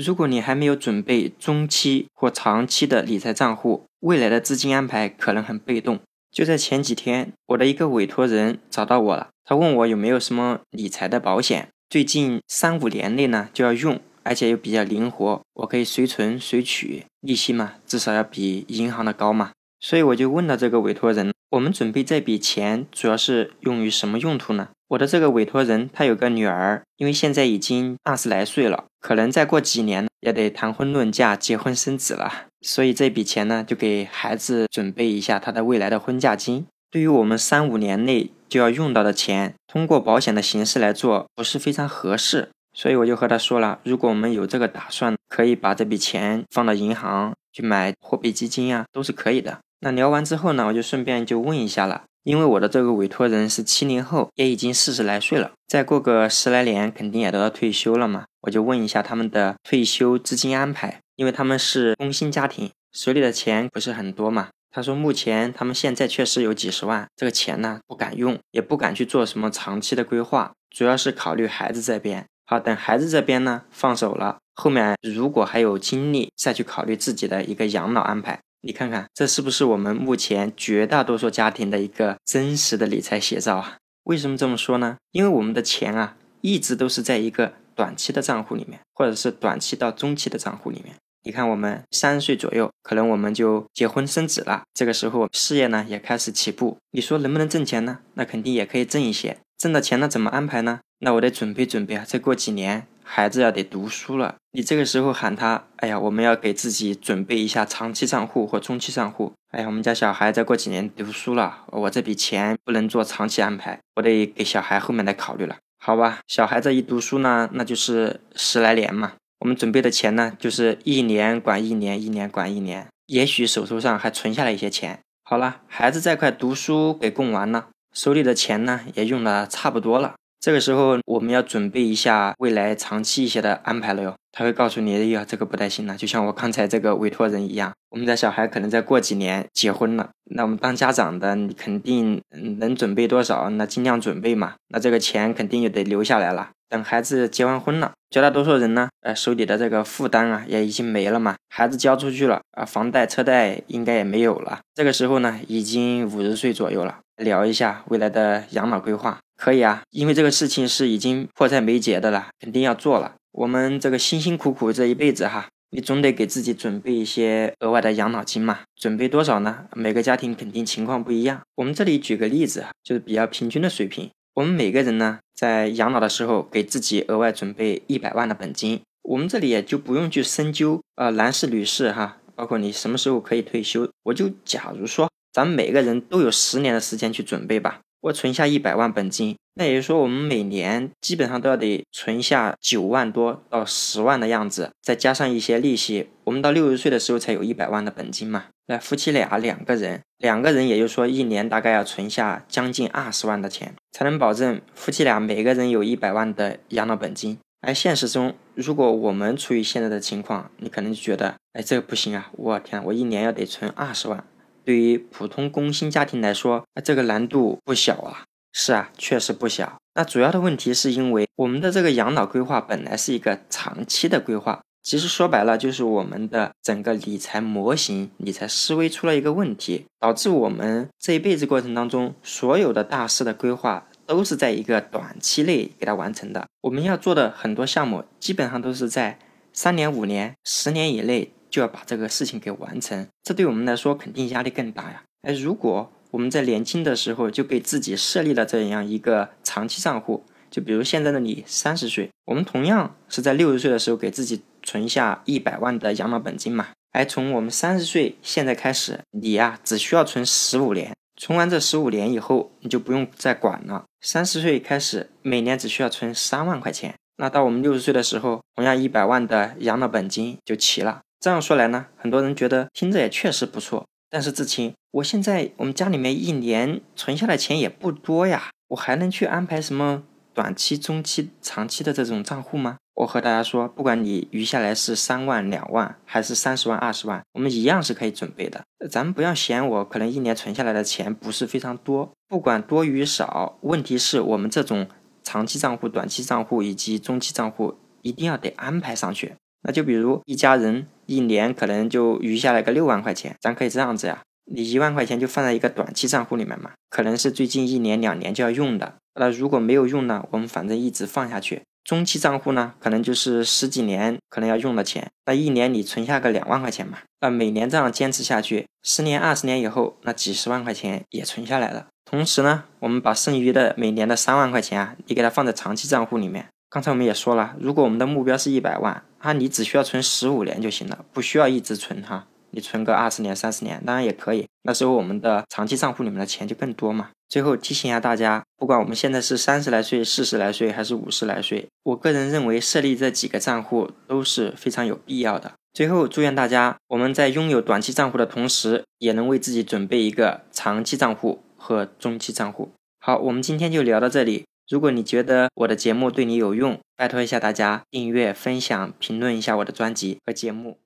如果你还没有准备中期或长期的理财账户，未来的资金安排可能很被动。就在前几天，我的一个委托人找到我了，他问我有没有什么理财的保险，最近三五年内呢就要用，而且又比较灵活，我可以随存随取，利息嘛至少要比银行的高嘛。所以我就问了这个委托人，我们准备这笔钱主要是用于什么用途呢？我的这个委托人他有个女儿，因为现在已经二十来岁了，可能再过几年也得谈婚论嫁、结婚生子了。所以这笔钱呢，就给孩子准备一下他的未来的婚嫁金。对于我们三五年内就要用到的钱，通过保险的形式来做不是非常合适。所以我就和他说了，如果我们有这个打算，可以把这笔钱放到银行去买货币基金啊，都是可以的。那聊完之后呢，我就顺便就问一下了，因为我的这个委托人是七零后，也已经四十来岁了，再过个十来年肯定也都要退休了嘛，我就问一下他们的退休资金安排。因为他们是工薪家庭，手里的钱不是很多嘛。他说，目前他们现在确实有几十万，这个钱呢不敢用，也不敢去做什么长期的规划，主要是考虑孩子这边。好，等孩子这边呢放手了，后面如果还有精力，再去考虑自己的一个养老安排。你看看，这是不是我们目前绝大多数家庭的一个真实的理财写照啊？为什么这么说呢？因为我们的钱啊，一直都是在一个短期的账户里面，或者是短期到中期的账户里面。你看，我们三十岁左右，可能我们就结婚生子了。这个时候，事业呢也开始起步。你说能不能挣钱呢？那肯定也可以挣一些。挣的钱呢怎么安排呢？那我得准备准备啊。再过几年，孩子要得读书了。你这个时候喊他，哎呀，我们要给自己准备一下长期账户或中期账户。哎呀，我们家小孩再过几年读书了，我这笔钱不能做长期安排，我得给小孩后面的考虑了。好吧，小孩子一读书呢，那就是十来年嘛。我们准备的钱呢，就是一年管一年，一年管一年，也许手头上还存下来一些钱。好了，孩子这块读书给供完了，手里的钱呢也用的差不多了。这个时候我们要准备一下未来长期一些的安排了哟。他会告诉你，哎呀，这个不太行了。就像我刚才这个委托人一样，我们的小孩可能再过几年结婚了，那我们当家长的，你肯定能准备多少，那尽量准备嘛。那这个钱肯定也得留下来了。等孩子结完婚了，绝大多数人呢，呃，手里的这个负担啊，也已经没了嘛。孩子交出去了啊，房贷车贷应该也没有了。这个时候呢，已经五十岁左右了，聊一下未来的养老规划。可以啊，因为这个事情是已经迫在眉睫的了，肯定要做了。我们这个辛辛苦苦这一辈子哈，你总得给自己准备一些额外的养老金嘛。准备多少呢？每个家庭肯定情况不一样。我们这里举个例子，就是比较平均的水平。我们每个人呢，在养老的时候给自己额外准备一百万的本金。我们这里也就不用去深究啊，男士、女士哈，包括你什么时候可以退休。我就假如说，咱们每个人都有十年的时间去准备吧。我存下一百万本金，那也就是说，我们每年基本上都要得存下九万多到十万的样子，再加上一些利息，我们到六十岁的时候才有一百万的本金嘛。那夫妻俩两个人，两个人也就是说一年大概要存下将近二十万的钱，才能保证夫妻俩每个人有一百万的养老本金。而现实中，如果我们处于现在的情况，你可能就觉得，哎，这个不行啊！我天，我一年要得存二十万。对于普通工薪家庭来说，那这个难度不小啊。是啊，确实不小。那主要的问题是因为我们的这个养老规划本来是一个长期的规划，其实说白了就是我们的整个理财模型、理财思维出了一个问题，导致我们这一辈子过程当中所有的大事的规划都是在一个短期内给它完成的。我们要做的很多项目，基本上都是在三年、五年、十年以内。就要把这个事情给完成，这对我们来说肯定压力更大呀。哎，如果我们在年轻的时候就给自己设立了这样一个长期账户，就比如现在的你三十岁，我们同样是在六十岁的时候给自己存下一百万的养老本金嘛。哎，从我们三十岁现在开始，你呀只需要存十五年，存完这十五年以后，你就不用再管了。三十岁开始，每年只需要存三万块钱，那到我们六十岁的时候，同样一百万的养老本金就齐了。这样说来呢，很多人觉得听着也确实不错。但是志清，我现在我们家里面一年存下的钱也不多呀，我还能去安排什么短期、中期、长期的这种账户吗？我和大家说，不管你余下来是三万、两万，还是三十万、二十万，我们一样是可以准备的。咱们不要嫌我可能一年存下来的钱不是非常多，不管多与少，问题是我们这种长期账户、短期账户以及中期账户一定要得安排上去。那就比如一家人一年可能就余下来个六万块钱，咱可以这样子呀，你一万块钱就放在一个短期账户里面嘛，可能是最近一年两年就要用的。那如果没有用呢，我们反正一直放下去。中期账户呢，可能就是十几年可能要用的钱，那一年你存下个两万块钱嘛，那每年这样坚持下去，十年、二十年以后，那几十万块钱也存下来了。同时呢，我们把剩余的每年的三万块钱啊，你给它放在长期账户里面。刚才我们也说了，如果我们的目标是一百万，啊，你只需要存十五年就行了，不需要一直存哈。你存个二十年、三十年，当然也可以。那时候我们的长期账户里面的钱就更多嘛。最后提醒一下大家，不管我们现在是三十来岁、四十来岁还是五十来岁，我个人认为设立这几个账户都是非常有必要的。最后祝愿大家，我们在拥有短期账户的同时，也能为自己准备一个长期账户和中期账户。好，我们今天就聊到这里。如果你觉得我的节目对你有用，拜托一下大家订阅、分享、评论一下我的专辑和节目。